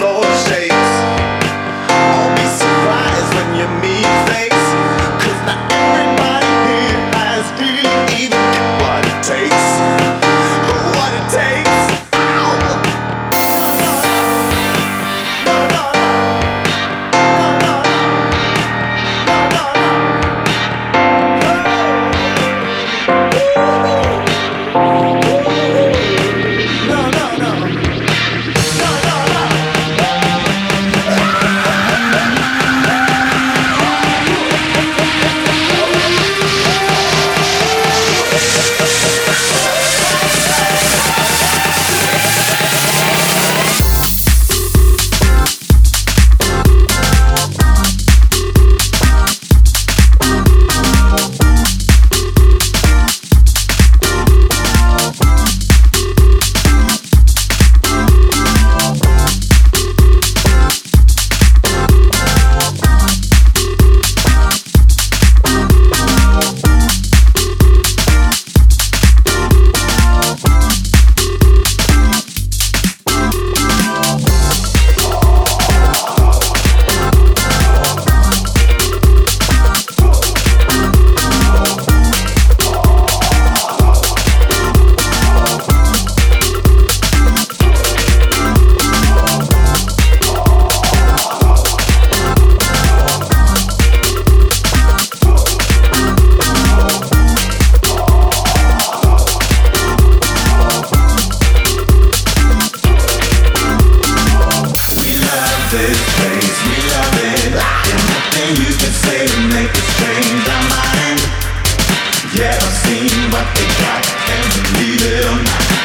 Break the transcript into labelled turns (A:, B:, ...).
A: Lord, save. This place, you love it nothing you can say to make change our mind. Yeah, I've seen what they got And believe it or not.